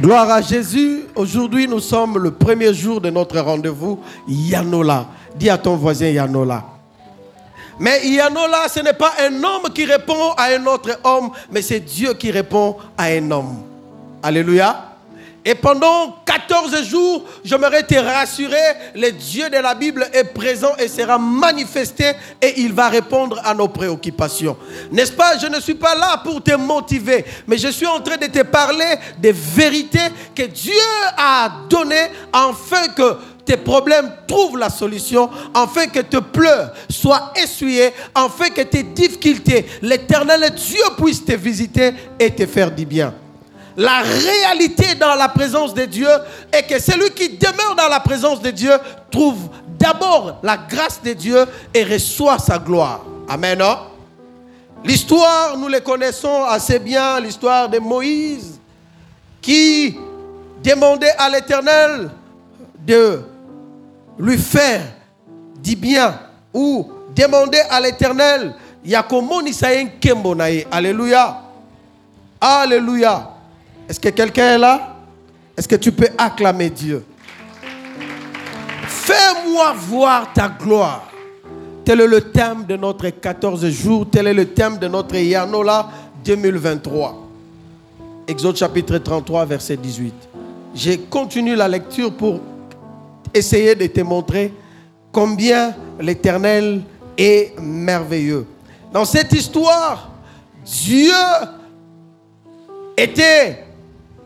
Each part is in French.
Gloire à Jésus. Aujourd'hui, nous sommes le premier jour de notre rendez-vous Yanola. Dis à ton voisin Yanola. Mais Yanola, ce n'est pas un homme qui répond à un autre homme, mais c'est Dieu qui répond à un homme. Alléluia. Et pendant 14 jours, j'aimerais te rassurer, le Dieu de la Bible est présent et sera manifesté et il va répondre à nos préoccupations. N'est-ce pas? Je ne suis pas là pour te motiver, mais je suis en train de te parler des vérités que Dieu a données afin que tes problèmes trouvent la solution, afin que tes pleurs soient essuyés, afin que tes difficultés, l'éternel Dieu puisse te visiter et te faire du bien. La réalité dans la présence de Dieu est que celui qui demeure dans la présence de Dieu trouve d'abord la grâce de Dieu et reçoit sa gloire. Amen. hein? L'histoire, nous le connaissons assez bien, l'histoire de Moïse qui demandait à l'Éternel de lui faire du bien ou demander à l'Éternel na ye. Alléluia. Alléluia. Est-ce que quelqu'un est là? Est-ce que tu peux acclamer Dieu? Fais-moi voir ta gloire. Tel est le thème de notre 14 jours. Tel est le thème de notre Yanola 2023. Exode chapitre 33, verset 18. J'ai continué la lecture pour essayer de te montrer combien l'Éternel est merveilleux. Dans cette histoire, Dieu était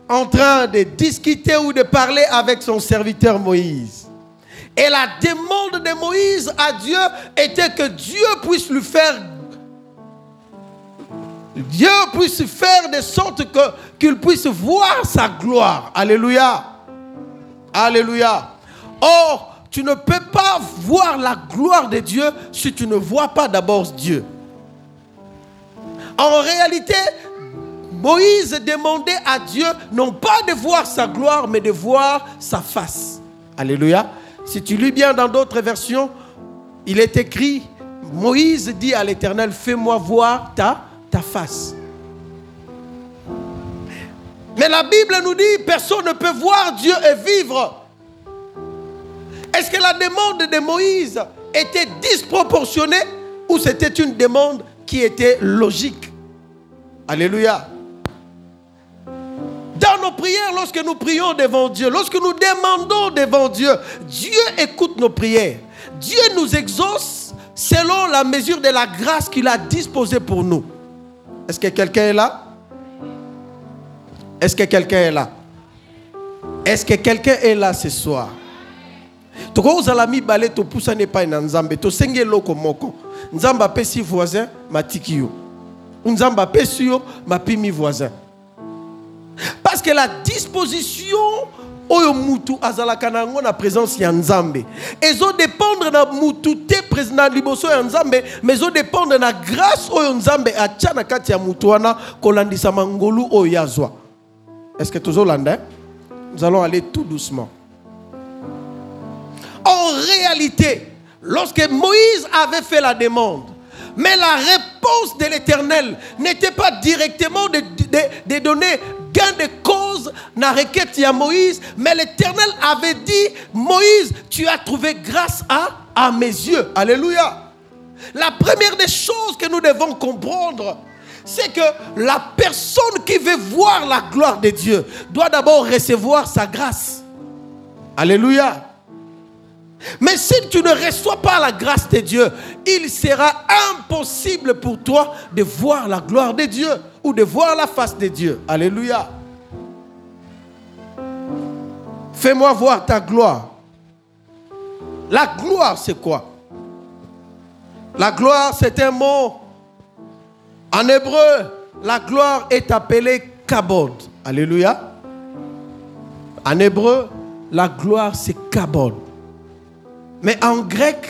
en train de discuter ou de parler avec son serviteur Moïse. Et la demande de Moïse à Dieu était que Dieu puisse lui faire Dieu puisse faire de sorte qu'il puisse voir sa gloire. Alléluia. Alléluia. Or, tu ne peux pas voir la gloire de Dieu si tu ne vois pas d'abord Dieu. En réalité, Moïse demandait à Dieu non pas de voir sa gloire, mais de voir sa face. Alléluia. Si tu lis bien dans d'autres versions, il est écrit, Moïse dit à l'Éternel, fais-moi voir ta, face. Mais la Bible nous dit, personne ne peut voir Dieu et vivre. Est-ce que la demande de Moïse était disproportionnée ou c'était une demande qui était logique? Alléluia. Dans nos prières, lorsque nous prions devant Dieu, lorsque nous demandons devant Dieu, Dieu écoute nos prières. Dieu nous exauce selon la mesure de la grâce qu'il a disposée pour nous. Est-ce que quelqu'un est là? Est-ce que quelqu'un est là? Est-ce que quelqu'un est là ce soir? Nzambe moko. Nzambe apesi voisin mapimi voisin parce que la disposition oyo mutu azalaka na na présence ya nzambe. Ezodépendre na mutu te na liboso ya nzambe mais na grâce oyo nzambe na kati ya mutu wana kolandisa mangolu oyo azwa est-ce que tozolanda hein? nous allons aller tout doucement. En réalité, lorsque Moïse avait fait la demande, mais la réponse de l'Éternel n'était pas directement de donner gain de cause dans la requête à Moïse, mais l'Éternel avait dit, Moïse, tu as trouvé grâce à, à mes yeux. Alléluia. La première des choses que nous devons comprendre, c'est que la personne qui veut voir la gloire de Dieu doit d'abord recevoir sa grâce. Alléluia. Mais si tu ne reçois pas la grâce de Dieu, il sera impossible pour toi de voir la gloire de Dieu ou de voir la face de Dieu. Alléluia. Fais-moi voir ta gloire. La gloire, c'est quoi? La gloire, c'est un mot. En hébreu, la gloire est appelée kabod. Alléluia. En hébreu, la gloire, c'est kabod. Mais en grec,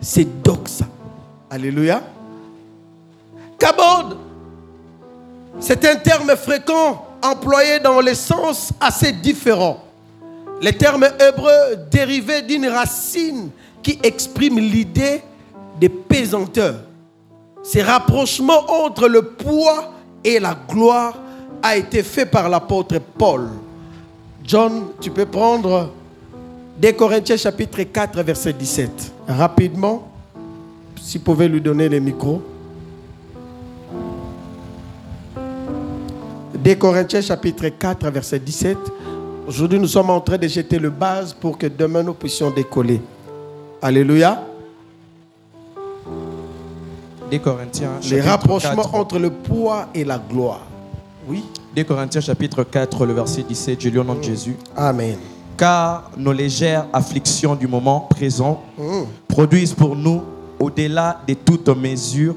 c'est doxa. Alléluia. Kabod, c'est un terme fréquent employé dans les sens assez différents. Le terme hébreu dérivé d'une racine qui exprime l'idée de pesanteur. Ce rapprochement entre le poids et la gloire a été fait par l'apôtre Paul. John, tu peux prendre des Corinthiens chapitre 4 verset 17. Rapidement, si vous pouvez lui donner les micros. Des Corinthiens chapitre 4 verset 17. Aujourd'hui, nous sommes en train de jeter le base pour que demain nous puissions décoller. Alléluia. Des Corinthiens Les rapprochements 4. entre le poids et la gloire. Oui. Des Corinthiens chapitre 4, le verset 17, je lis au nom de Jésus. Amen. Car nos légères afflictions du moment présent Mm. produisent pour nous, au-delà de toute mesure,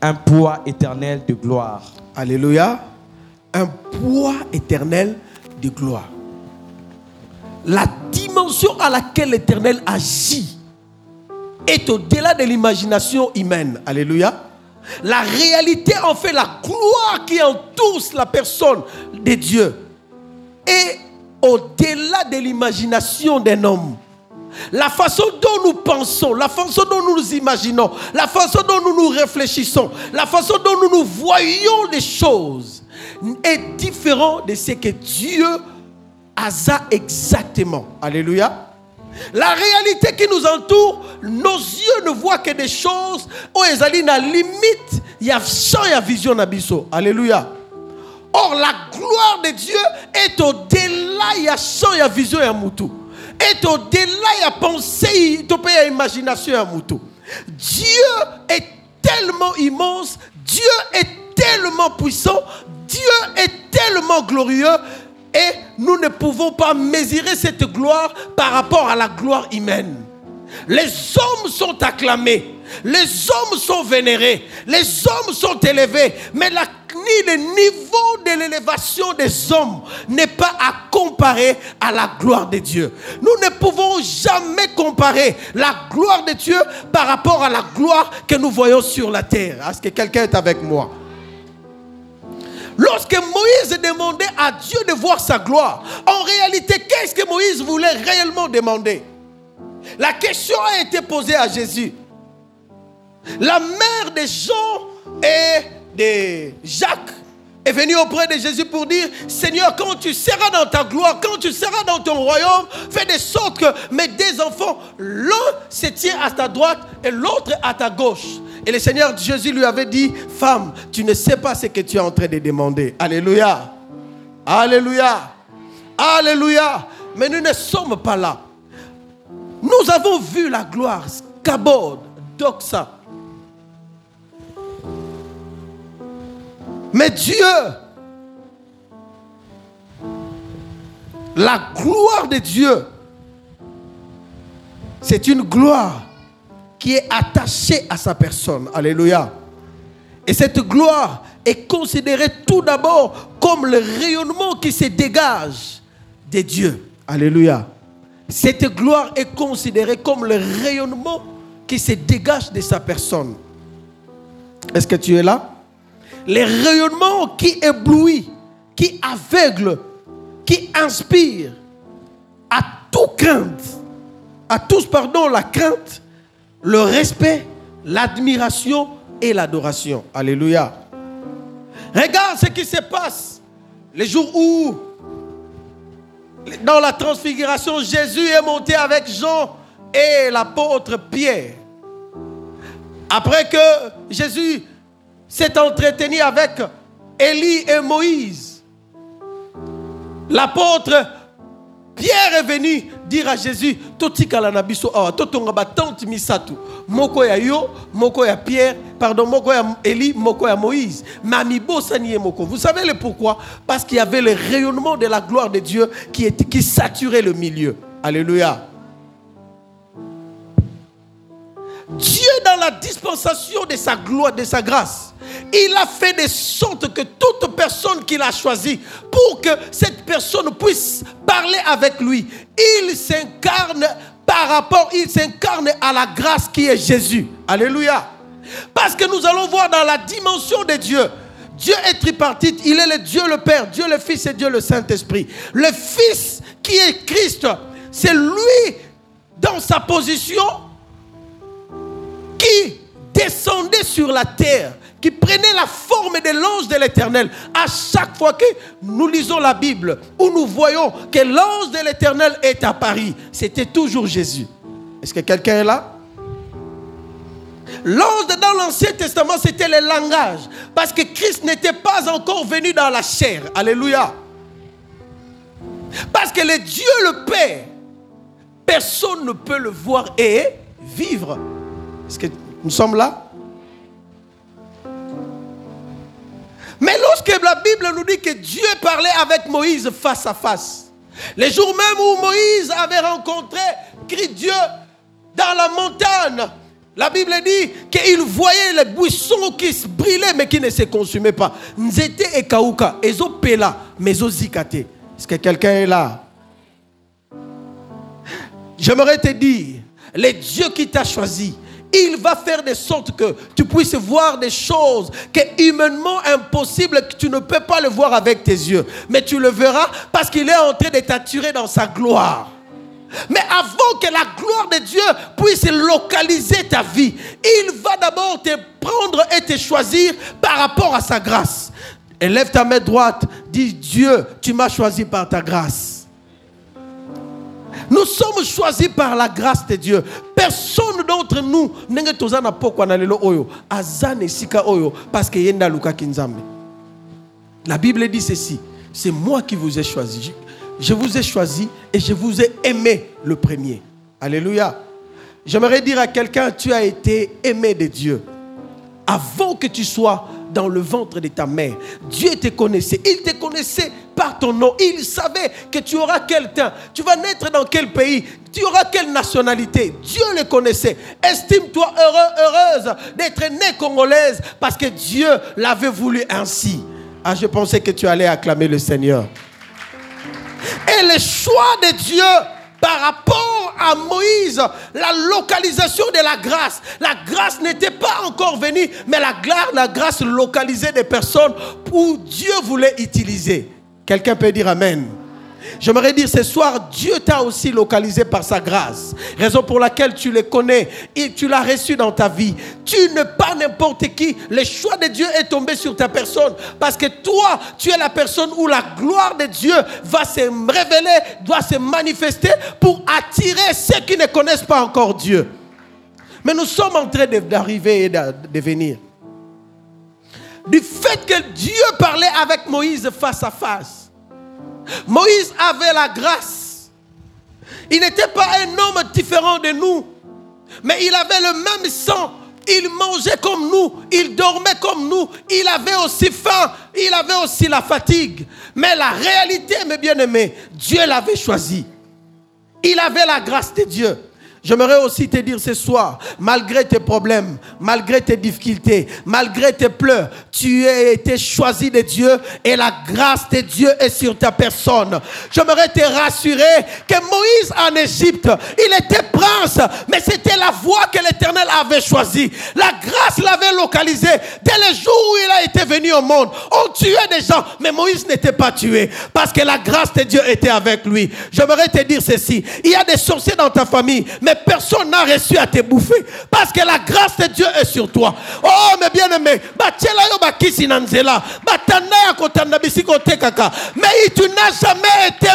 un poids éternel de gloire. Alléluia. Un poids éternel de gloire. La dimension à laquelle l'éternel agit est au-delà de l'imagination humaine. Alléluia. La réalité, en fait, la gloire qui entoure la personne de Dieu est au-delà de l'imagination d'un homme. La façon dont nous pensons, la façon dont nous nous imaginons, la façon dont nous nous réfléchissons, la façon dont nous nous voyons les choses est différent de ce que Dieu a exactement. Alléluia. La réalité qui nous entoure, nos yeux ne voient que des choses où ils na limite, il y a champ, il y a vision. Alléluia. Or, la gloire de Dieu est au-delà, y a vision, a moutou. Est au-delà, a pensée, a imagination, moutou. Dieu est tellement immense, Dieu est tellement puissant, Dieu est tellement glorieux et nous ne pouvons pas mesurer cette gloire par rapport à la gloire humaine. Les hommes sont acclamés, les hommes sont vénérés, les hommes sont élevés, mais la, ni le niveau de l'élévation des hommes n'est pas à comparer à la gloire de Dieu. Nous ne pouvons jamais comparer la gloire de Dieu par rapport à la gloire que nous voyons sur la terre. Est-ce que quelqu'un est avec moi? Lorsque Moïse demandait à Dieu de voir sa gloire, en réalité, qu'est-ce que Moïse voulait réellement demander? La question a été posée à Jésus. La mère de Jean et de Jacques est venue auprès de Jésus pour dire, Seigneur, quand tu seras dans ta gloire, quand tu seras dans ton royaume, fais de sorte que mes deux enfants, l'un se tient à ta droite et l'autre à ta gauche. Et le Seigneur Jésus lui avait dit, femme, tu ne sais pas ce que tu es en train de demander. Alléluia. Alléluia. Alléluia. Mais nous ne sommes pas là. Nous avons vu la gloire, Kabod, Doxa. Mais Dieu, la gloire de Dieu, c'est une gloire qui est attachée à sa personne. Alléluia. Et cette gloire est considérée tout d'abord comme le rayonnement qui se dégage de Dieu. Alléluia. Cette gloire est considérée comme le rayonnement qui se dégage de sa personne. Est-ce que tu es là? Les rayonnements qui éblouit, qui aveugle, qui inspire à toute crainte, à tous, pardon, la crainte, le respect, l'admiration et l'adoration. Alléluia. Regarde ce qui se passe les jours où, dans la transfiguration, Jésus est monté avec Jean et l'apôtre Pierre. Après que Jésus s'est entretenu avec Élie et Moïse, l'apôtre Pierre est venu dire à Jésus, totikala na biso awa, ba tante misatu. Moko ya yo, moko ya Pierre, pardon, moko ya Élie, moko ya Moïse. Mami bosani ye moko. Vous savez le pourquoi? Parce qu'il y avait le rayonnement de la gloire de Dieu qui, était, qui saturait le milieu. Alléluia. Dans la dispensation de sa gloire, de sa grâce, il a fait de sorte que toute personne qu'il a choisie, pour que cette personne puisse parler avec lui, il s'incarne par rapport, il s'incarne à la grâce qui est Jésus. Alléluia. Parce que nous allons voir dans la dimension de Dieu. Dieu est tripartite, il est le Dieu le Père, Dieu le Fils et Dieu le Saint-Esprit. Le Fils qui est Christ, c'est lui dans sa position qui descendait sur la terre, qui prenait la forme de l'ange de l'éternel. À chaque fois que nous lisons la Bible, où nous voyons que l'ange de l'éternel est à Paris, c'était toujours Jésus. Est-ce que quelqu'un est là? L'ange dans l'Ancien Testament, c'était le langage. Parce que Christ n'était pas encore venu dans la chair. Alléluia. Parce que le Dieu le Père, personne ne peut le voir et vivre. Est-ce que nous sommes là? Mais lorsque la Bible nous dit que Dieu parlait avec Moïse face à face, les jours même où Moïse avait rencontré Dieu dans la montagne, la Bible dit qu'il voyait les buissons qui se brillaient mais qui ne se consumaient pas. Nzete et Kauka, ezo pela, mais zikate. Est-ce que quelqu'un est là? J'aimerais te dire, le Dieu qui t'a choisi, il va faire de sorte que tu puisses voir des choses qui sont humainement impossibles, que tu ne peux pas le voir avec tes yeux. Mais tu le verras parce qu'il est en train de t'attirer dans sa gloire. Mais avant que la gloire de Dieu puisse localiser ta vie, il va d'abord te prendre et te choisir par rapport à sa grâce. Élève ta main droite, dis Dieu, tu m'as choisi par ta grâce. Nous sommes choisis par la grâce de Dieu. Personne d'entre nous n'est tozana pokwa na lelo oyo azane sika oyo parce que. La Bible dit ceci, c'est moi qui vous ai choisi. Je vous ai choisi et je vous ai aimé le premier. Alléluia. J'aimerais dire à quelqu'un, tu as été aimé de Dieu. Avant que tu sois dans le ventre de ta mère. Dieu te connaissait. Il te connaissait par ton nom. Il savait que tu auras quel temps. Tu vas naître dans quel pays? Tu auras quelle nationalité? Dieu le connaissait. Estime-toi heureux, heureuse d'être née congolaise parce que Dieu l'avait voulu ainsi. Ah, je pensais que tu allais acclamer le Seigneur. Et le choix de Dieu par rapport à Moïse, la localisation de la grâce. La grâce n'était pas encore venue, mais la, la grâce localisait des personnes où Dieu voulait utiliser. Quelqu'un peut dire Amen. J'aimerais dire ce soir, Dieu t'a aussi localisé par sa grâce. Raison pour laquelle tu le connais et tu l'as reçu dans ta vie. Tu n'es pas n'importe qui. Le choix de Dieu est tombé sur ta personne. Parce que toi, tu es la personne où la gloire de Dieu va se révéler, doit se manifester pour attirer ceux qui ne connaissent pas encore Dieu. Mais nous sommes en train d'arriver et de venir. Du fait que Dieu parlait avec Moïse face à face Moïse avait la grâce. Il n'était pas un homme différent de nous, mais il avait le même sang. Il mangeait comme nous, il dormait comme nous, il avait aussi faim, il avait aussi la fatigue. Mais la réalité, mes bien-aimés, Dieu l'avait choisi. Il avait la grâce de Dieu. J'aimerais aussi te dire ce soir, malgré tes problèmes, malgré tes difficultés, malgré tes pleurs, tu as été choisi de Dieu et la grâce de Dieu est sur ta personne. J'aimerais te rassurer que Moïse en Égypte, il était prince, mais c'était la voie que l'Éternel avait choisie. La grâce l'avait localisé. Dès le jour où il a été venu au monde, on tuait des gens, mais Moïse n'était pas tué parce que la grâce de Dieu était avec lui. J'aimerais te dire ceci, il y a des sorciers dans ta famille, mais personne n'a reçu à te bouffer parce que la grâce de Dieu est sur toi. Oh, mes bien-aimés, mais tu n'as jamais été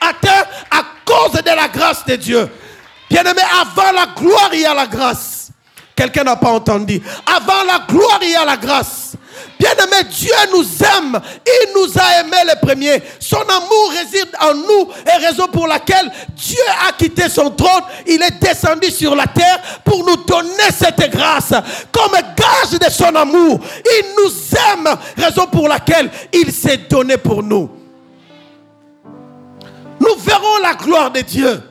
atteint à cause de la grâce de Dieu. Bien-aimé, avant la gloire, il y a la grâce. Quelqu'un n'a pas entendu. Avant la gloire, il y a la grâce. Bien-aimé, Dieu nous aime. Il nous a aimés les premiers. Son amour réside en nous et raison pour laquelle Dieu a quitté son trône. Il est descendu sur la terre pour nous donner cette grâce comme gage de son amour. Il nous aime, raison pour laquelle il s'est donné pour nous. Nous verrons la gloire de Dieu.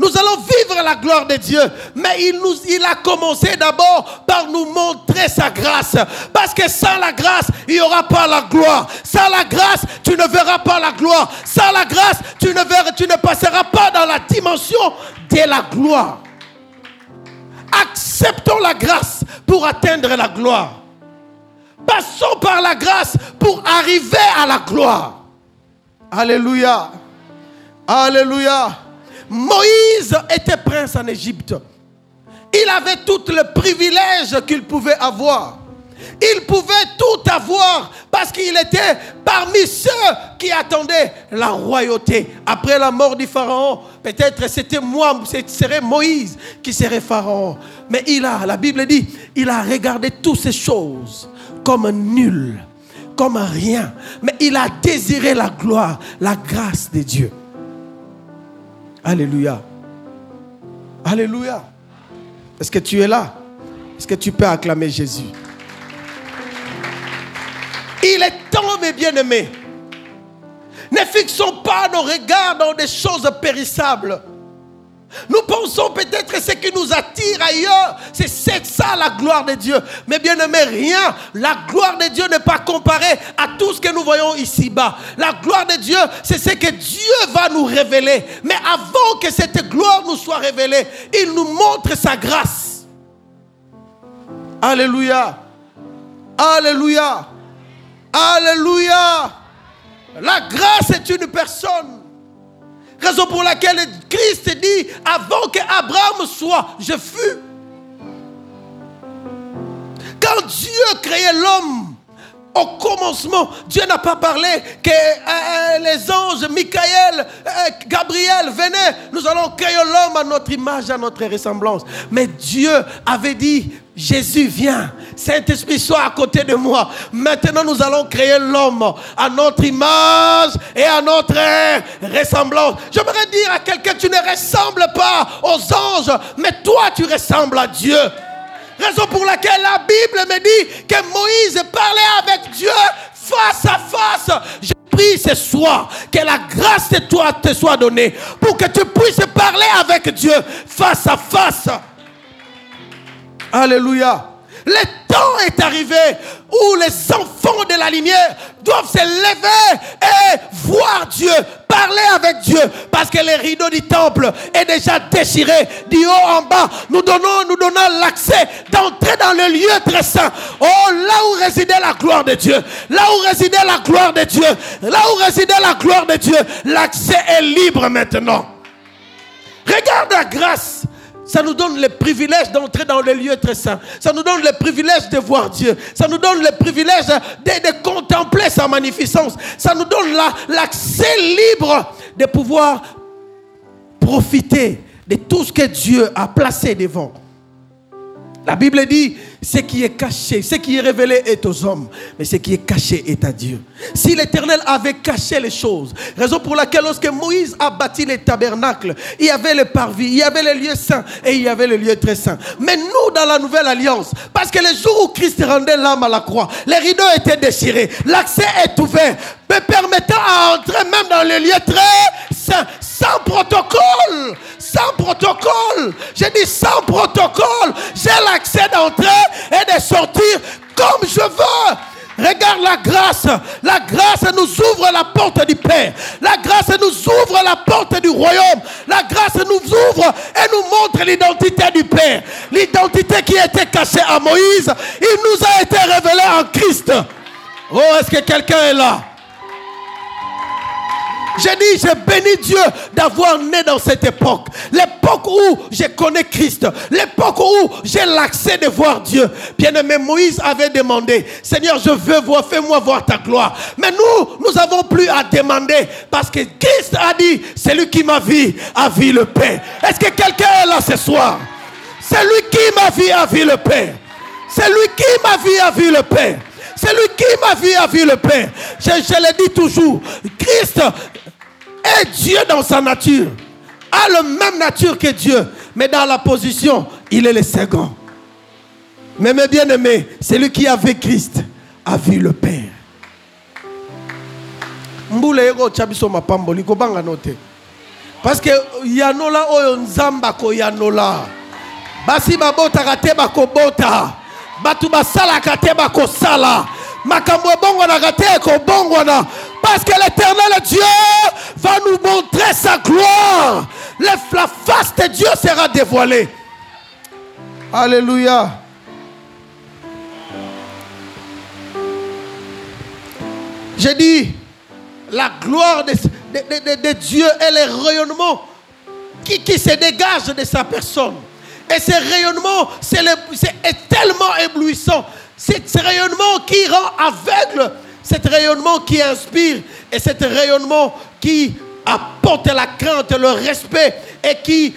Nous allons vivre la gloire de Dieu. Mais il, a commencé d'abord par nous montrer sa grâce. Parce que sans la grâce, il n'y aura pas la gloire. Sans la grâce, tu ne verras pas la gloire. Sans la grâce, tu ne, tu ne passeras pas dans la dimension de la gloire. Acceptons la grâce pour atteindre la gloire. Passons par la grâce pour arriver à la gloire. Alléluia. Alléluia. Moïse était prince en Égypte. Il avait tous les privilèges qu'il pouvait avoir. Il pouvait tout avoir parce qu'il était parmi ceux qui attendaient la royauté. Après la mort du Pharaon, peut-être c'était moi, ce serait Moïse qui serait Pharaon. Mais il a, la Bible dit, il a regardé toutes ces choses comme nul, comme rien. Mais il a désiré la gloire, la grâce de Dieu. Alléluia. Alléluia. Est-ce que tu es là? Est-ce que tu peux acclamer Jésus? Il est temps, mes bien-aimés. Ne fixons pas nos regards dans des choses périssables. Nous pensons peut-être ce qui nous attire ailleurs, c'est ça la gloire de Dieu. Mais bien aimé, rien. La gloire de Dieu n'est pas comparée à tout ce que nous voyons ici-bas. La gloire de Dieu, c'est ce que Dieu va nous révéler. Mais avant que cette gloire nous soit révélée, il nous montre sa grâce. Alléluia. Alléluia. Alléluia. La grâce est une personne. Raison pour laquelle Christ dit, avant que Abraham soit, je fus. Quand Dieu créait l'homme, au commencement, Dieu n'a pas parlé que euh, les anges, Michael, euh, Gabriel venaient, nous allons créer l'homme à notre image, à notre ressemblance. Mais Dieu avait dit, Jésus vient, Saint-Esprit soit à côté de moi. Maintenant nous allons créer l'homme à notre image et à notre ressemblance. J'aimerais dire à quelqu'un, tu ne ressembles pas aux anges, mais toi tu ressembles à Dieu. Raison pour laquelle la Bible me dit que Moïse parlait avec Dieu face à face. Je prie ce soir que la grâce de toi te soit donnée pour que tu puisses parler avec Dieu face à face. Alléluia. Le temps est arrivé où les enfants de la lumière doivent se lever et voir Dieu, parler avec Dieu, parce que le rideau du temple est déjà déchiré du haut en bas. Nous donnons, nous donnons l'accès d'entrer dans le lieu très saint. Oh, là où résidait la gloire de Dieu, là où résidait la gloire de Dieu, là où résidait la gloire de Dieu, l'accès est libre maintenant. Regarde la grâce ça nous donne le privilège d'entrer dans le lieu très saint. Ça nous donne le privilège de voir Dieu. Ça nous donne le privilège de, contempler sa magnificence. Ça nous donne l'accès libre de pouvoir profiter de tout ce que Dieu a placé devant. La Bible dit, ce qui est caché, ce qui est révélé est aux hommes, mais ce qui est caché est à Dieu. Si l'Éternel avait caché les choses, raison pour laquelle lorsque Moïse a bâti les tabernacles, il y avait le parvis, il y avait le lieu saint et il y avait le lieu très saint. Mais nous, dans la nouvelle alliance, parce que le jour où Christ rendait l'âme à la croix, les rideaux étaient déchirés, l'accès est ouvert, me permettant à entrer même dans le lieu très saint, sans protocole, sans protocole. J'ai dit sans protocole, j'ai l'accès d'entrer et de sortir comme je veux. Regarde la grâce. La grâce nous ouvre la porte du Père. La grâce nous ouvre la porte du royaume. La grâce nous ouvre et nous montre l'identité du Père. L'identité qui était cachée à Moïse, il nous a été révélé en Christ. Oh, est-ce que quelqu'un est là? J'ai dit, j'ai béni Dieu d'avoir né dans cette époque. L'époque où je connais Christ. L'époque où j'ai l'accès de voir Dieu. Bien-aimé, Moïse avait demandé, Seigneur, je veux voir, fais-moi voir ta gloire. Mais nous, nous n'avons plus à demander parce que Christ a dit, celui qui m'a vu a vu le Père. Est-ce que quelqu'un est là ce soir? Celui qui m'a vu a vu le Père. Celui qui m'a vu a vu le Père. Celui qui m'a vu a vu le Père. Je le dis toujours. Christ est Dieu dans sa nature. A la même nature que Dieu. Mais dans la position, il est le second. Mais mes bien-aimés, celui qui a vu Christ a vu le Père. parce que yanola oyo nzambe akoyanola basi babotaka te bakobota bato basalaka te bakosala parce que l'éternel Dieu va nous montrer sa gloire. La face de Dieu sera dévoilée. Alléluia. J'ai dit la gloire de, Dieu et le rayonnement qui, qui se dégage de sa personne. Et ce rayonnement, c'est le- c'est est tellement éblouissant. C'est ce rayonnement qui rend aveugle. C'est rayonnement qui inspire. Et c'est rayonnement qui apporte la crainte, le respect et qui,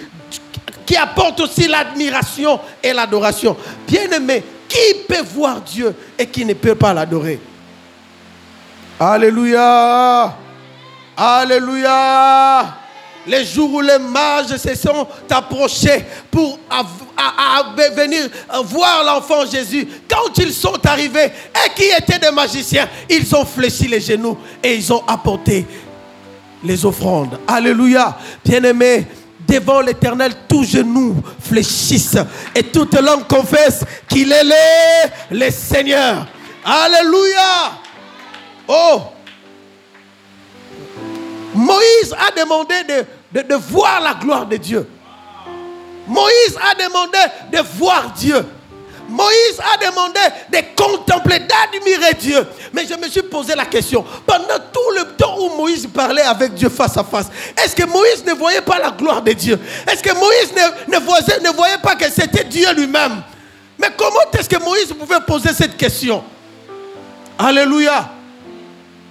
qui apporte aussi l'admiration et l'adoration. Bien-aimé, qui peut voir Dieu et qui ne peut pas l'adorer? Alléluia. Alléluia. Les jours où les mages se sont approchés pour à- à- venir voir l'enfant Jésus, quand ils sont arrivés et qui étaient des magiciens, ils ont fléchi les genoux et ils ont apporté les offrandes. Alléluia. Bien-aimés, devant l'éternel, tous genoux fléchissent et toute langue confesse qu'il est le, le Seigneur. Alléluia. Oh, Moïse a demandé de, voir la gloire de Dieu. Moïse a demandé de voir Dieu. Moïse a demandé de contempler, d'admirer Dieu. Mais je me suis posé la question, pendant tout le temps où Moïse parlait avec Dieu face à face, est-ce que Moïse ne voyait pas la gloire de Dieu? Est-ce que Moïse ne, ne ne voyait pas que c'était Dieu lui-même? Mais comment est-ce que Moïse pouvait poser cette question? Alléluia.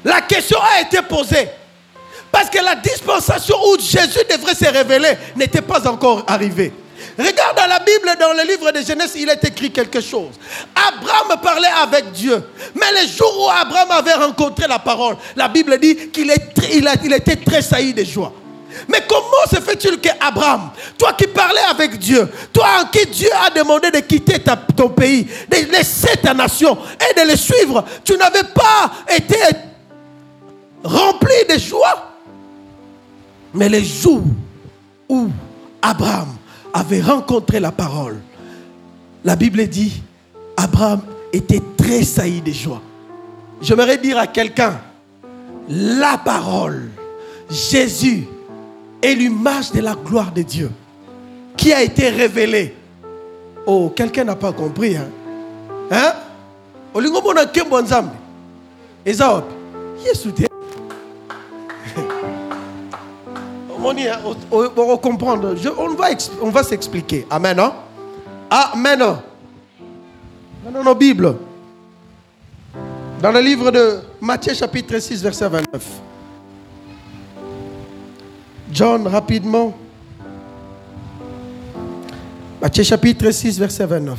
La question a été posée. Parce que la dispensation où Jésus devrait se révéler n'était pas encore arrivée. Regarde dans la Bible, dans le livre de Genèse, il est écrit quelque chose. Abraham parlait avec Dieu. Mais le jour où Abraham avait rencontré la parole, la Bible dit qu'il il était très sailli de joie. Mais comment se fait-il que Abraham, toi qui parlais avec Dieu, toi en qui Dieu a demandé de quitter ton pays, de laisser ta nation et de le suivre, tu n'avais pas été rempli de joie? Mais les jours où Abraham avait rencontré la parole, la Bible dit, Abraham était très sailli de joie. J'aimerais dire à quelqu'un, la parole, Jésus est l'image de la gloire de Dieu qui a été révélée. Oh, quelqu'un n'a pas compris. Hein? Hein? Olingo. On, va comprendre. Je- on va, ex- on va s'expliquer. Amen. hein? Amen. Dans nos Bibles. Dans le livre de Matthieu chapitre 6 verset 29. John, rapidement. Matthieu chapitre 6 verset 29.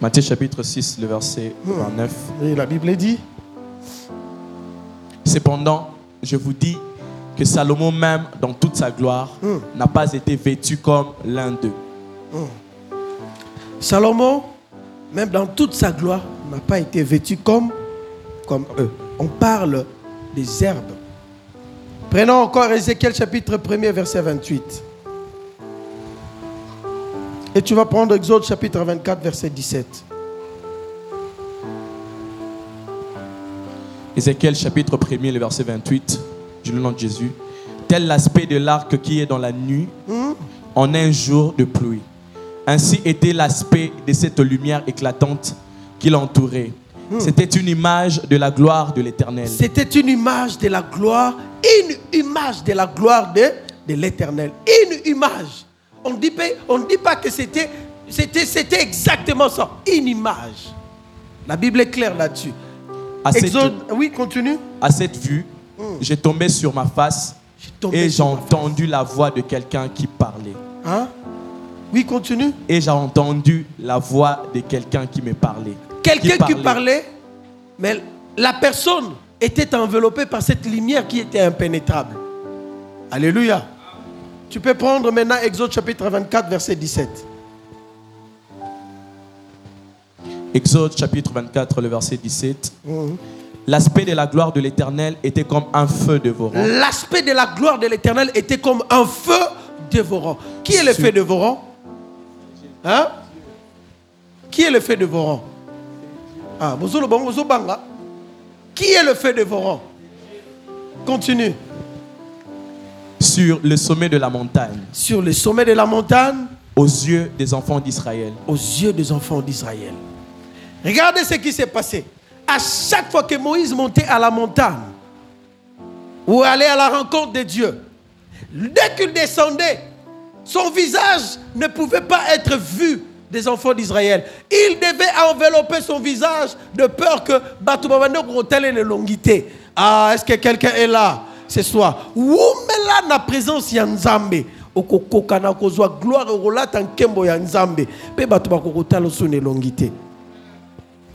Matthieu chapitre 6, le verset 29. Et la Bible dit. Cependant, je vous dis que Salomon même, dans toute sa gloire, n'a pas été vêtu comme l'un d'eux. Salomon, même dans toute sa gloire, n'a pas été vêtu comme, comme eux. On parle des herbes. Prenons encore Ézéchiel chapitre 1er verset 28. Et tu vas prendre Exode chapitre 24 verset 17. Ézéchiel chapitre 1er, le verset 28, du nom de Jésus. Tel l'aspect de l'arc qui est dans la nuit en un jour de pluie. Ainsi était l'aspect de cette lumière éclatante qui l'entourait. C'était une image de la gloire de l'Éternel. C'était une image de la gloire, une image de la gloire de, de l'éternel. Une image. On ne dit pas, on dit pas que c'était, c'était, c'était exactement ça. Une image. La Bible est claire là-dessus. À cette, Exode, oui, continue. à cette vue, j'ai tombé sur ma face et j'ai entendu la voix de quelqu'un qui parlait. Hein? Oui, continue. Et j'ai entendu la voix de quelqu'un qui me parlait. Quelqu'un qui parlait, mais la personne était enveloppée par cette lumière qui était impénétrable. Alléluia. Tu peux prendre maintenant Exode chapitre 24, verset 17. Exode chapitre 24, le verset 17. L'aspect de la gloire de l'Éternel était comme un feu dévorant. L'aspect de la gloire de l'éternel était comme un feu dévorant. Qui est le feu dévorant Hein? Qui est le feu dévorant Ah, banga. Qui est le feu dévorant Continue. Sur le sommet de la montagne, Sur le sommet de la montagne, aux yeux des enfants d'Israël. aux yeux des enfants d'Israël. Regardez ce qui s'est passé. À chaque fois que Moïse montait à la montagne ou allait à la rencontre de Dieu, Dès qu'il descendait, son visage ne pouvait pas être vu des enfants d'Israël. Il devait envelopper son visage de peur que longité. Ah, est-ce que quelqu'un est là ce soir? Wumela na présence ya Nzambe. okokoka na kozwa gloire ekolata nkembo ya nzambe mpe bato bakokotala oso na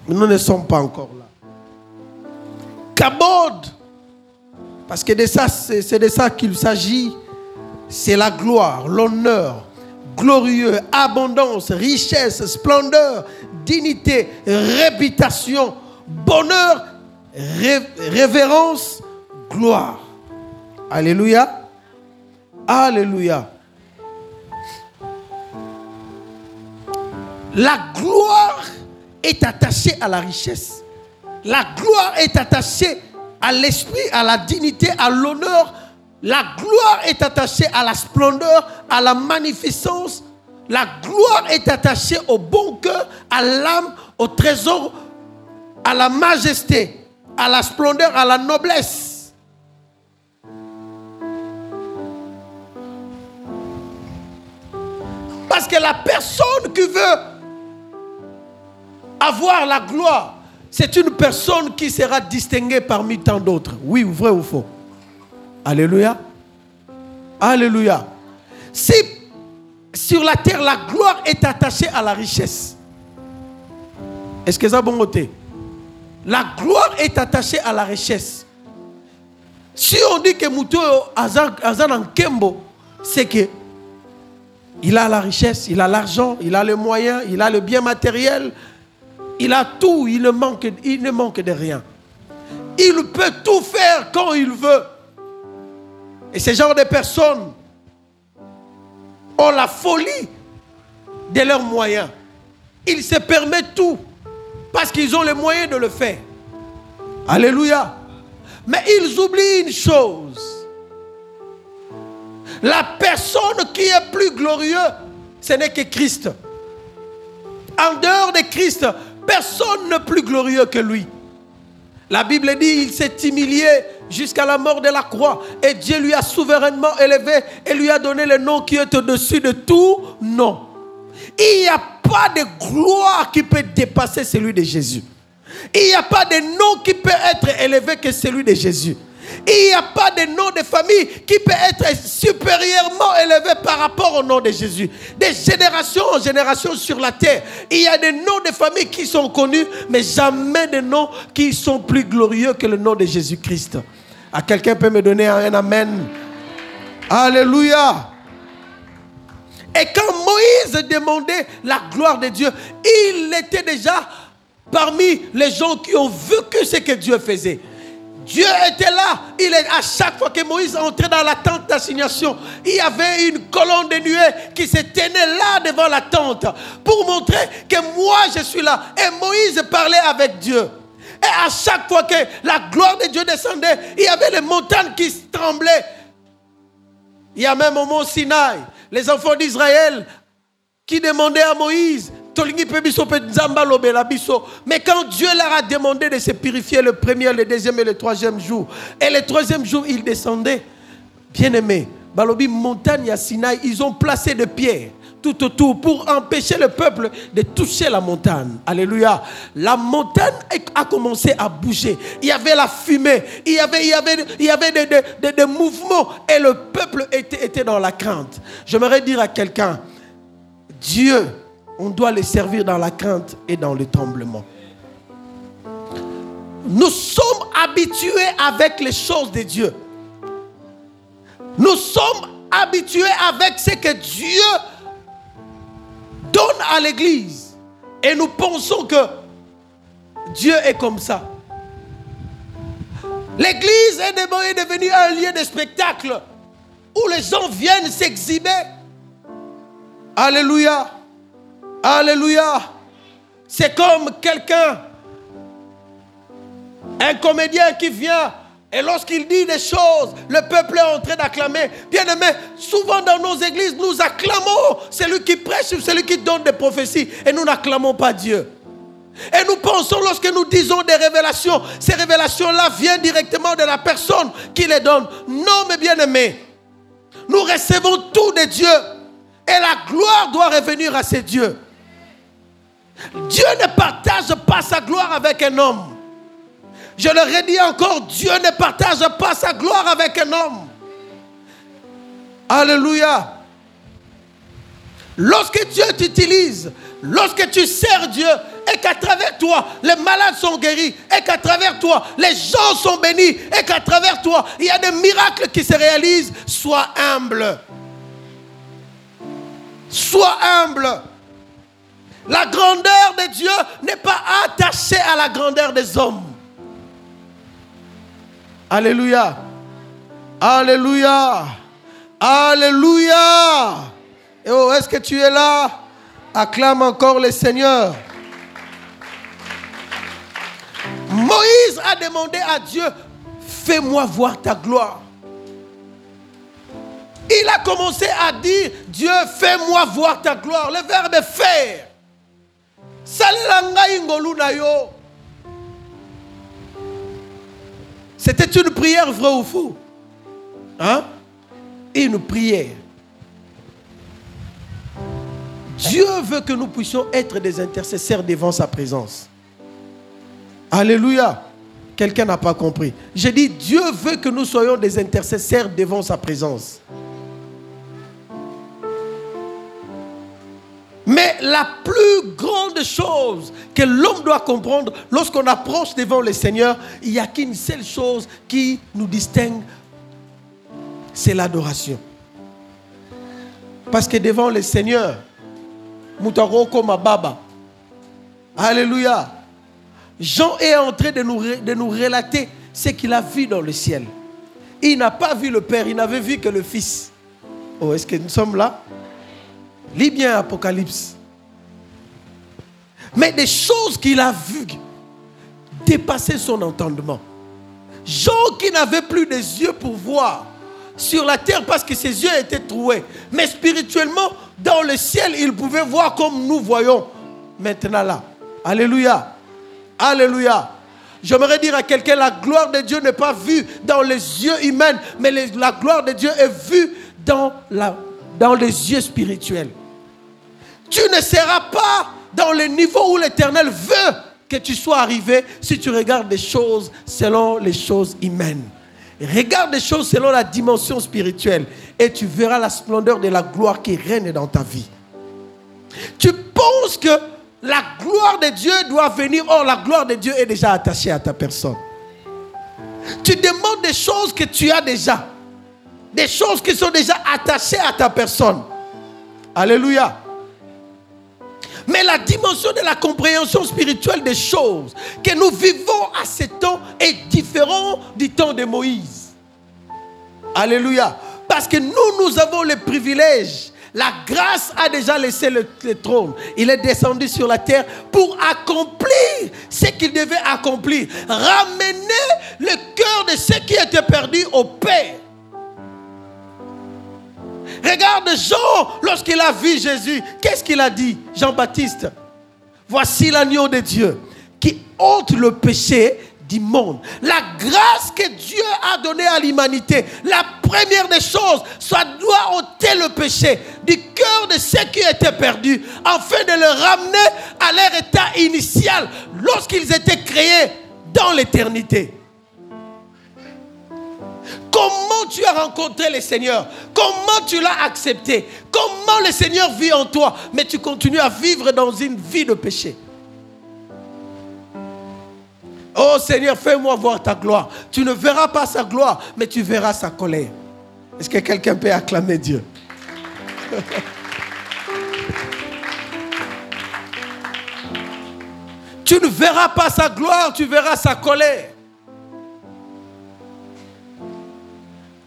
nous ne sommes pas encore là. Kabod parce que de ça c'est de ça qu'il s'agit. C'est la gloire l'honneur glorieux abondance richesse splendeur dignité réputation bonheur révérence gloire. Alléluia. Alléluia. La gloire est attachée à la richesse. La gloire est attachée à l'esprit, à la dignité, à l'honneur. La gloire est attachée à la splendeur, à la magnificence. La gloire est attachée au bon cœur, à l'âme, au trésor, à la majesté, à la splendeur, à la noblesse. Parce que la personne qui veut avoir la gloire, c'est une personne qui sera distinguée parmi tant d'autres. Oui, vrai ou faux Alléluia. Alléluia. Si sur la terre la gloire est attachée à la richesse, est-ce que ça bon côté? La gloire est attachée à la richesse. Si on dit que Moutou Azan Kembo, c'est que il a la richesse, il a l'argent, il a les moyens, il a le bien matériel, il a tout, il ne manque, de rien. Il peut tout faire quand il veut. Et ce genre de personnes ont la folie de leurs moyens. Ils se permettent tout parce qu'ils ont les moyens de le faire. Alléluia. Mais ils oublient une chose la personne qui est plus glorieux, ce n'est que Christ. En dehors de Christ, personne n'est plus glorieux que lui. La Bible dit il s'est humilié jusqu'à la mort de la croix. Et Dieu lui a souverainement élevé et lui a donné le nom qui est au-dessus de tout nom. Il n'y a pas de gloire qui peut dépasser celui de Jésus. Il n'y a pas de nom qui peut être élevé que celui de Jésus. Il n'y a pas de nom de famille qui peut être supérieurement élevé par rapport au nom de Jésus. Des générations en génération sur la terre, il y a des noms de famille qui sont connus, mais jamais des noms qui sont plus glorieux que le nom de Jésus-Christ. À quelqu'un peut me donner un amen? Alléluia. Et quand Moïse demandait la gloire de Dieu, il était déjà parmi les gens qui ont vu que ce que Dieu faisait. Dieu était là. Il est, à chaque fois que Moïse entrait dans la tente d'assignation, il y avait une colonne de nuée qui se tenait là devant la tente pour montrer que moi je suis là. Et Moïse parlait avec Dieu. Et à chaque fois que la gloire de Dieu descendait, il y avait les montagnes qui tremblaient. Il y a même au mont Sinaï, les enfants d'Israël qui demandaient à Moïse mais quand Dieu leur a demandé de se purifier le premier, le deuxième et le troisième jour, et le troisième jour, ils descendaient, bien aimé, Balobi, montagne à Sinaï, ils ont placé des pierres tout autour pour empêcher le peuple de toucher la montagne. Alléluia. La montagne a commencé à bouger. Il y avait la fumée, il y avait, il y avait, il y avait des, des mouvements et le peuple était, était dans la crainte. J'aimerais dire à quelqu'un, Dieu on doit les servir dans la crainte et dans le tremblement. Nous sommes habitués avec les choses de Dieu. Nous sommes habitués avec ce que Dieu donne à l'Église. Et nous pensons que Dieu est comme ça. L'Église est devenue un lieu de spectacle où les gens viennent s'exhiber. Alléluia. Alléluia. C'est comme quelqu'un, un comédien qui vient et lorsqu'il dit des choses, le peuple est en train d'acclamer. Bien aimé, souvent dans nos églises, nous acclamons celui qui prêche celui qui donne des prophéties et nous n'acclamons pas Dieu. Et nous pensons lorsque nous disons des révélations, ces révélations-là viennent directement de la personne qui les donne. Non, mes bien-aimés, nous recevons tout de Dieu. Et la gloire doit revenir à ces dieux. Dieu ne partage pas sa gloire avec un homme. Je le redis encore, Dieu ne partage pas sa gloire avec un homme. Alléluia. Lorsque Dieu t'utilise, lorsque tu sers Dieu et qu'à travers toi, les malades sont guéris et qu'à travers toi, les gens sont bénis et qu'à travers toi, il y a des miracles qui se réalisent, sois humble. Sois humble. La grandeur de Dieu n'est pas attachée à la grandeur des hommes. Alléluia. Alléluia. Alléluia. Oh, est-ce que tu es là? Acclame encore le Seigneur. Moïse a demandé à Dieu, fais-moi voir ta gloire. Il a commencé à dire, Dieu, fais-moi voir ta gloire. Le verbe faire. C'était une prière vraie ou faux? Hein? Une prière. Dieu veut que nous puissions être des intercesseurs devant sa présence. Alléluia. Quelqu'un n'a pas compris. J'ai dit, Dieu veut que nous soyons des intercesseurs devant sa présence. La plus grande chose que l'homme doit comprendre lorsqu'on approche devant le Seigneur, il n'y a qu'une seule chose qui nous distingue, c'est l'adoration. Parce que devant le Seigneur, Mutaroko Baba. Alléluia. Jean est en train de nous, de nous relater ce qu'il a vu dans le ciel. Il n'a pas vu le Père, il n'avait vu que le Fils. Oh, est-ce que nous sommes là? Lis bien Apocalypse. Mais des choses qu'il a vues dépassaient son entendement. Jean qui n'avait plus des yeux pour voir sur la terre parce que ses yeux étaient troués. Mais spirituellement, dans le ciel, il pouvait voir comme nous voyons maintenant là. Alléluia. Alléluia. J'aimerais dire à quelqu'un, la gloire de Dieu n'est pas vue dans les yeux humains, mais la gloire de Dieu est vue dans, dans les yeux spirituels. Tu ne seras pas dans le niveau où l'Éternel veut que tu sois arrivé si tu regardes des choses selon les choses humaines. Regarde des choses selon la dimension spirituelle et tu verras la splendeur de la gloire qui règne dans ta vie. Tu penses que la gloire de Dieu doit venir, or la gloire de Dieu est déjà attachée à ta personne. Tu demandes des choses que tu as déjà, des choses qui sont déjà attachées à ta personne. Alléluia. Mais la dimension de la compréhension spirituelle des choses que nous vivons à ce temps est différente du temps de Moïse. Alléluia. Parce que nous, nous avons le privilège. La grâce a déjà laissé le, trône. Il est descendu sur la terre pour accomplir ce qu'il devait accomplir. Ramener le cœur de ceux qui étaient perdus au Père. Regarde Jean, lorsqu'il a vu Jésus, qu'est-ce qu'il a dit Jean-Baptiste, voici l'agneau de Dieu qui ôte le péché du monde. La grâce que Dieu a donnée à l'humanité, la première des choses, ça doit ôter le péché du cœur de ceux qui étaient perdus, afin de le ramener à leur état initial lorsqu'ils étaient créés dans l'éternité. Comment tu as rencontré le Seigneur? Comment tu l'as accepté? Comment le Seigneur vit en toi? Mais tu continues à vivre dans une vie de péché. Oh Seigneur, fais-moi voir ta gloire. Tu ne verras pas sa gloire, mais tu verras sa colère. Est-ce que quelqu'un peut acclamer Dieu? Tu ne verras pas sa gloire, tu verras sa colère.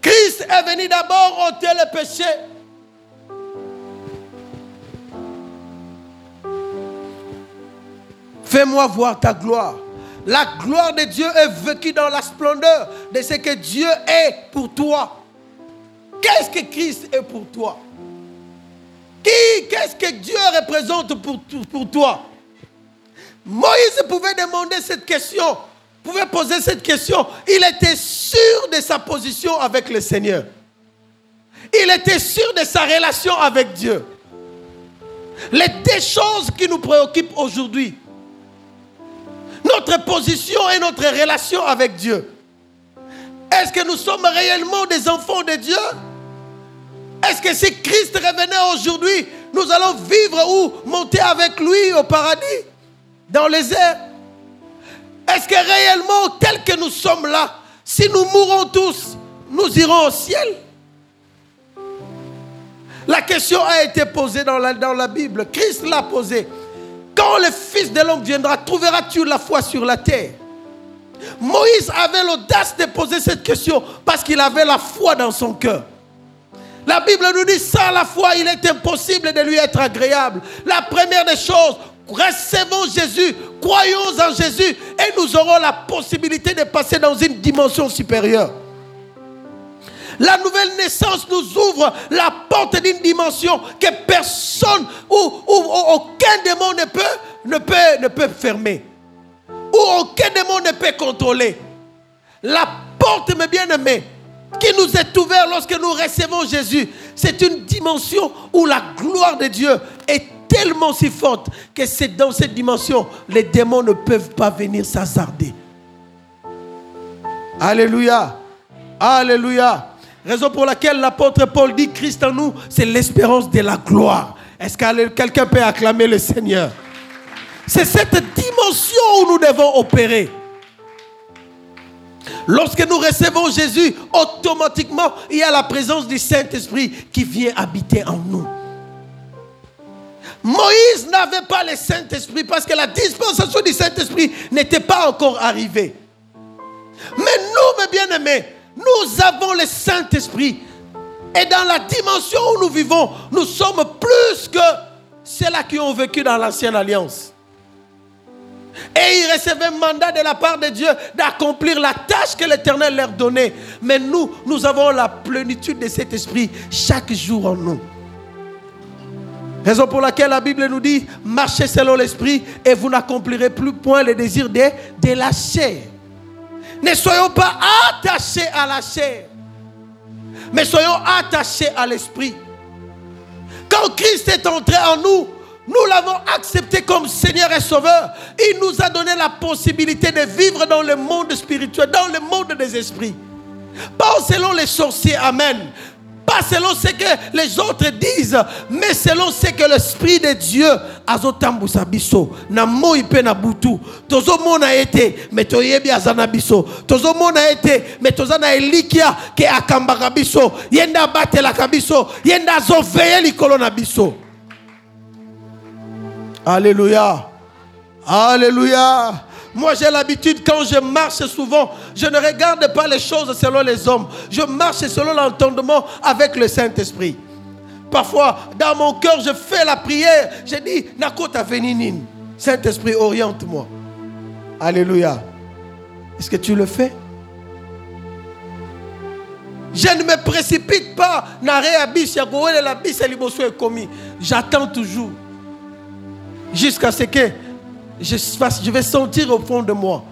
Christ est venu d'abord ôter le péché. Fais-moi voir ta gloire. La gloire de Dieu est vécue dans la splendeur de ce que Dieu est pour toi. Qu'est-ce que Christ est pour toi? Qui Qu'est-ce que Dieu représente pour, pour toi? Moïse pouvait demander cette question pouvait poser cette question. Il était sûr de sa position avec le Seigneur. Il était sûr de sa relation avec Dieu. Les deux choses qui nous préoccupent aujourd'hui, notre position et notre relation avec Dieu. Est-ce que nous sommes réellement des enfants de Dieu? Est-ce que si Christ revenait aujourd'hui, nous allons vivre ou monter avec lui au paradis, dans les airs? Est-ce que réellement, tel que nous sommes là, si nous mourons tous, nous irons au ciel? La question a été posée dans la, Bible. Christ l'a posée. Quand le Fils de l'homme viendra, trouveras-tu la foi sur la terre? Moïse avait l'audace de poser cette question parce qu'il avait la foi dans son cœur. La Bible nous dit, sans la foi, il est impossible de lui être agréable. La première des choses, recevons Jésus, croyons en Jésus et nous aurons la possibilité de passer dans une dimension supérieure. La nouvelle naissance nous ouvre la porte d'une dimension que personne ou, aucun démon ne peut, ne, peut, fermer. Ou aucun démon ne peut contrôler. La porte, mes bien-aimés, qui nous est ouverte lorsque nous recevons Jésus, c'est une dimension où la gloire de Dieu est tellement si forte que c'est dans cette dimension, les démons ne peuvent pas venir s'hasarder. Alléluia. Alléluia. Raison pour laquelle l'apôtre Paul dit Christ en nous, c'est l'espérance de la gloire. Est-ce que quelqu'un peut acclamer le Seigneur? C'est cette dimension où nous devons opérer. Lorsque nous recevons Jésus, automatiquement, il y a la présence du Saint-Esprit qui vient habiter en nous. Moïse n'avait pas le Saint-Esprit parce que la dispensation du Saint-Esprit n'était pas encore arrivée. Mais nous, mes bien-aimés, nous avons le Saint-Esprit. Et dans la dimension où nous vivons, nous sommes plus que ceux-là qui ont vécu dans l'ancienne alliance. Et ils recevaient un mandat de la part de Dieu d'accomplir la tâche que l'Éternel leur donnait. Mais nous, nous avons la plénitude de cet esprit chaque jour en nous. Raison pour laquelle la Bible nous dit, marchez selon l'esprit et vous n'accomplirez plus point les désirs de, de la chair. Ne soyons pas attachés à la chair, mais soyons attachés à l'esprit. Quand Christ est entré en nous, nous l'avons accepté comme Seigneur et Sauveur. Il nous a donné la possibilité de vivre dans le monde spirituel, dans le monde des esprits. Pas selon les sorciers, Amen. Selon ce que les autres disent, mais selon ce que l'Esprit de Dieu a zotambusa biso. Na moi pe na butu. Tozo mona ete, mais toyebi azana biso. Tozo mona ete, mais tozana elikia ke akambaka biso. Yenda batela kabiso. Yenda zo veye likolo na biso. Alléluia. Alléluia. Moi, j'ai l'habitude, quand je marche souvent, je ne regarde pas les choses selon les hommes. Je marche selon l'entendement avec le Saint-Esprit. Parfois, dans mon cœur, je fais la prière. Je dis, Nakota Veninin. Saint-Esprit, oriente-moi. Alléluia. Est-ce que tu le fais? Je ne me précipite pas. J'attends toujours. Jusqu'à ce que je, vais sentir au fond de moi.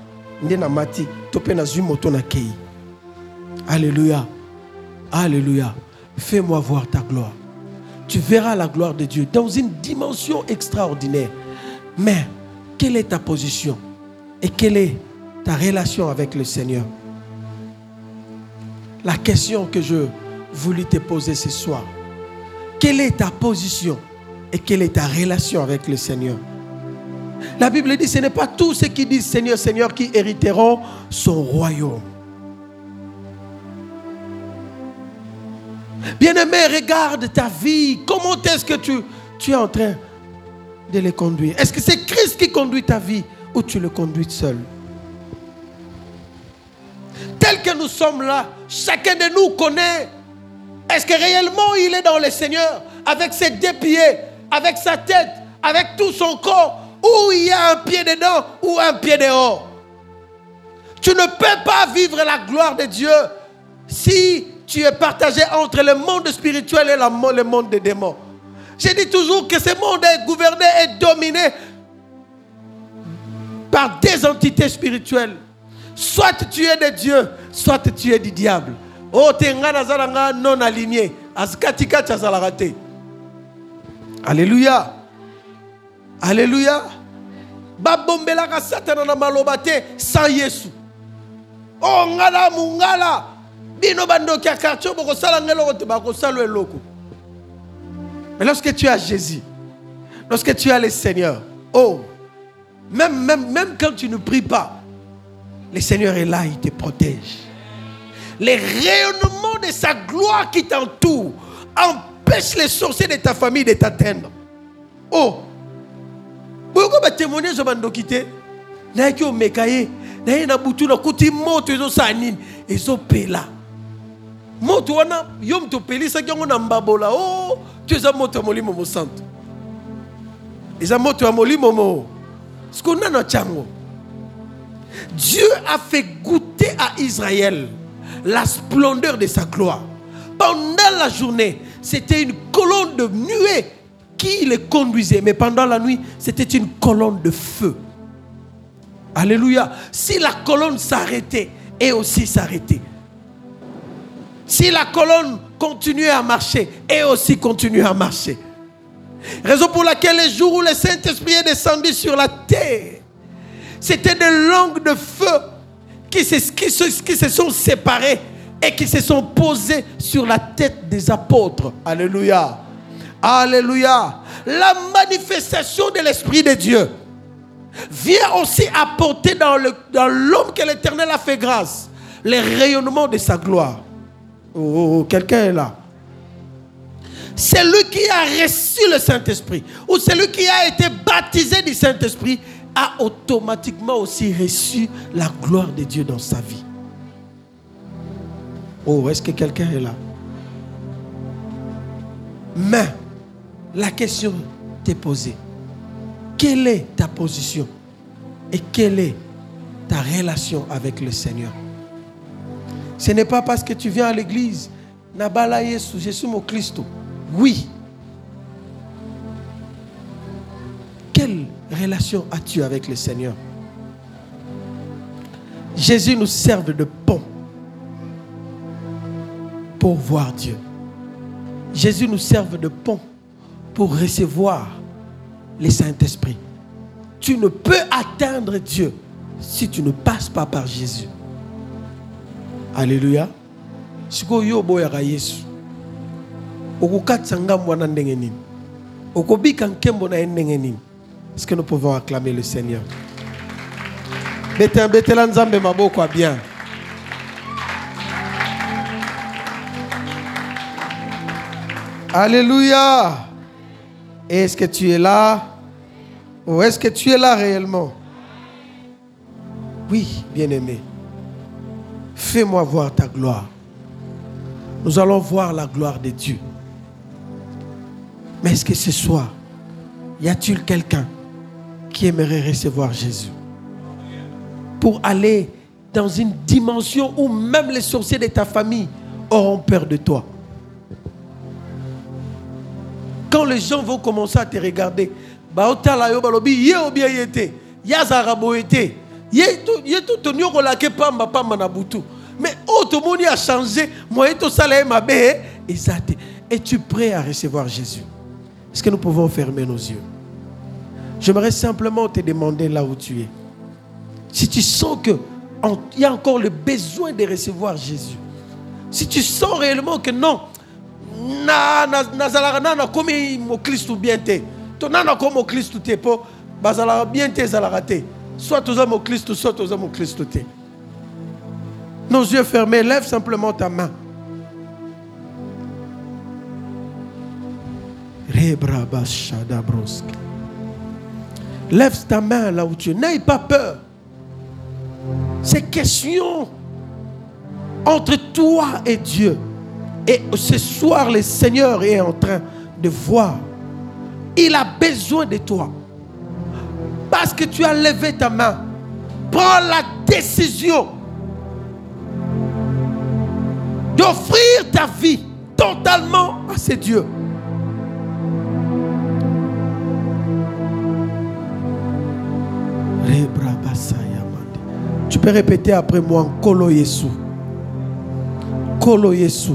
Alléluia. Alléluia. Fais-moi voir ta gloire. Tu verras la gloire de Dieu dans une dimension extraordinaire. Mais quelle est ta position? Et quelle est ta relation avec le Seigneur? La question que je voulais te poser ce soir, quelle est ta position? Et quelle est ta relation avec le Seigneur? La Bible dit, ce n'est pas tous ceux qui disent Seigneur, Seigneur qui hériteront son royaume. Bien-aimé, regarde ta vie. Comment est-ce que tu, tu es en train de les conduire? Est-ce que c'est Christ qui conduit ta vie ou tu le conduis seul? Tel que nous sommes là, chacun de nous connaît. Est-ce que réellement il est dans le Seigneur? Avec ses deux pieds avec sa tête, avec tout son corps, où il y a un pied dedans ou un pied dehors. Tu ne peux pas vivre la gloire de Dieu si tu es partagé entre le monde spirituel et le monde des démons. J'ai dit toujours que ce monde est gouverné et dominé par des entités spirituelles. Soit tu es de Dieu, soit tu es du diable. Oh, tu es non aligné. azikatikati azalaka te alleluya alleluya babombelaka satana na maloba te sans yesu. O ngala mungala. Bino mais lorsque tu as jésus lorsque tu as le seigneur oh même, même, même quand tu ne pries pas le seigneur est là il te protège. Les rayonnements de sa gloire qui t'entoure empêchent les sorciers de ta famille de t'atteindre. Oh boyoko batémoignage ya bandoki te. Nayaki omeka ye. Naye na butu nakuti moto ezosala nini? Ezopela. Moto wana yo moto opelisaki yango na mbabola. O to eza moto ya molimo mosantu. Eza moto ya molimo mo. Siko nano atyango dieu a fait goûter à israël la splendeur de sa gloire. Pendant la journée c'était une colonne de nuée qui les conduisait? Mais pendant la nuit c'était une colonne de feu alléluia si la colonne s'arrêtait et aussi s'arrêtait si la colonne continuait à marcher, et aussi continuait à marcher. Raison pour laquelle les jours où le Saint-Esprit est descendu sur la terre, c'était des langues de feu qui se, qui, se, qui se sont séparées et qui se sont posées sur la tête des apôtres. Alléluia. Alléluia. La manifestation de l'Esprit de Dieu vient aussi apporter dans l'homme que l'Éternel a fait grâce les rayonnements de sa gloire. Oh, oh, oh, quelqu'un est là. Celui qui a reçu le Saint-Esprit ou celui qui a été baptisé du Saint-Esprit a automatiquement aussi reçu la gloire de Dieu dans sa vie. Oh, est-ce que quelqu'un est là? Mais la question t'est posée. Quelle est ta position et quelle est ta relation avec le Seigneur? Ce n'est pas parce que tu viens à l'église. Nabala Yesu, je suis mon Christ. Oui. Quelle relation as-tu avec le Seigneur? Jésus nous serve de pont pour voir Dieu. Jésus nous serve de pont pour recevoir le Saint-Esprit. Tu ne peux atteindre Dieu si tu ne passes pas par Jésus. Alléluia. sikoyo yo oboyaka yesu okokatisa ngambo wana ndenge nini? Okobika nkembo na ye ndenge nini? Est ce que nous pouvons acclamer le seigneur? Bete betela nzambe maboko ya alléluia est ce que tu es là? Ou est ce que tu es là réellement? Oui bien aimé Fais-moi voir ta gloire. Nous allons voir la gloire de Dieu. Mais est-ce que ce soir, y a-t-il quelqu'un qui aimerait recevoir Jésus? Pour aller dans une dimension où même les sorciers de ta famille auront peur de toi Quand les gens vont commencer à te regarder, ye to toni okolake pamba pamba na butu. Mais oyo tomoni a changé. Moye tosala ye mabe eza te es-tu prêt à recevoir jésus? Est-ce que nous pouvons fermer nos yeux? J'aimerais simplement te demander là où tu es. Si tu sens que il y a encore le besoin de recevoir jésus. Si tu sens réellement que non nazalaka na nakomi mokristu bien te to na nakomi mokristu te mpo bazalaka bien te ezalaka te Soit au Christ, soit hommes au Christ. Nos yeux fermés, lève simplement ta main. Lève ta main là où tu es. N'aie pas peur. Ces questions entre toi et Dieu. Et ce soir, le Seigneur est en train de voir. Il a besoin de toi parce que tu as levé ta main, prends la décision d'offrir ta vie totalement à ce Dieu. Tu peux répéter après moi, Kolo Yesu. Kolo Yesu.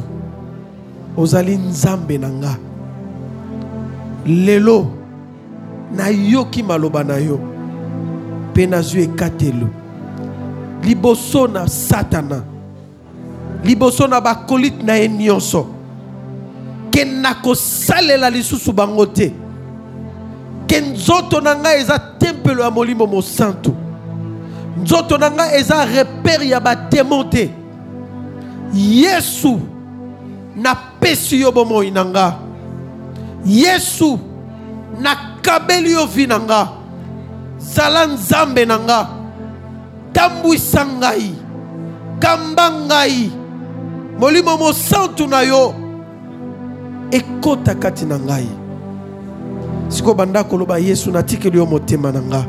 Ozali nzambe na nga. Lelo nayoki maloba na yo mpe nazwi ekatelo. Liboso na satana. Liboso na bakolite na ye nyonso. Ke nakosalela lisusu bango te. Ke nzoto na ngai eza tempelo ya molimo mosantu. Nzoto na ngai eza repere ya bademo te. Yesu napesi yo bomoi na nga. Yesu nakabeli yo vi na nga. Zala nzambe na nga. Tambwisa ngai. Kamba ngai. Molimo mosantu na yo. Ekota kati na ngai. Sikoyo banda koloba yesu natikeli yo motema na nga.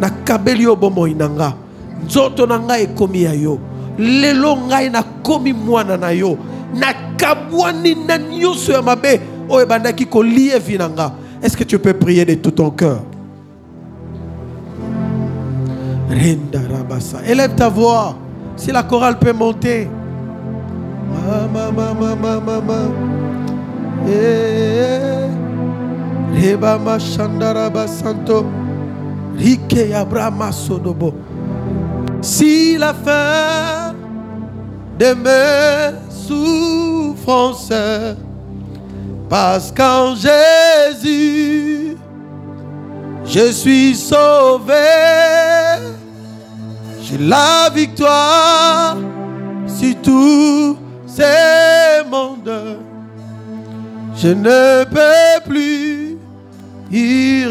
Nakabeli yo bomoi na nga. Nzoto na ngai ekomi ya yo. Lelo ngai nakomi mwana na yo nakabwani na nyonso ya mabe oyo ebandaki kolia vi na nga est-ce que tu peux prier de tout ton cœur? Renda Rabasa. Élève ta voix. Si la chorale peut monter. Mama, mama, mama, mama. Eh, Reba Mashandaraba Santo. Rike Abraham Sodobo. Si la fin de mes souffrances parce qu'en Jésus je suis sauvé. J'ai la victoire sur tous ces mondes. Je ne peux plus y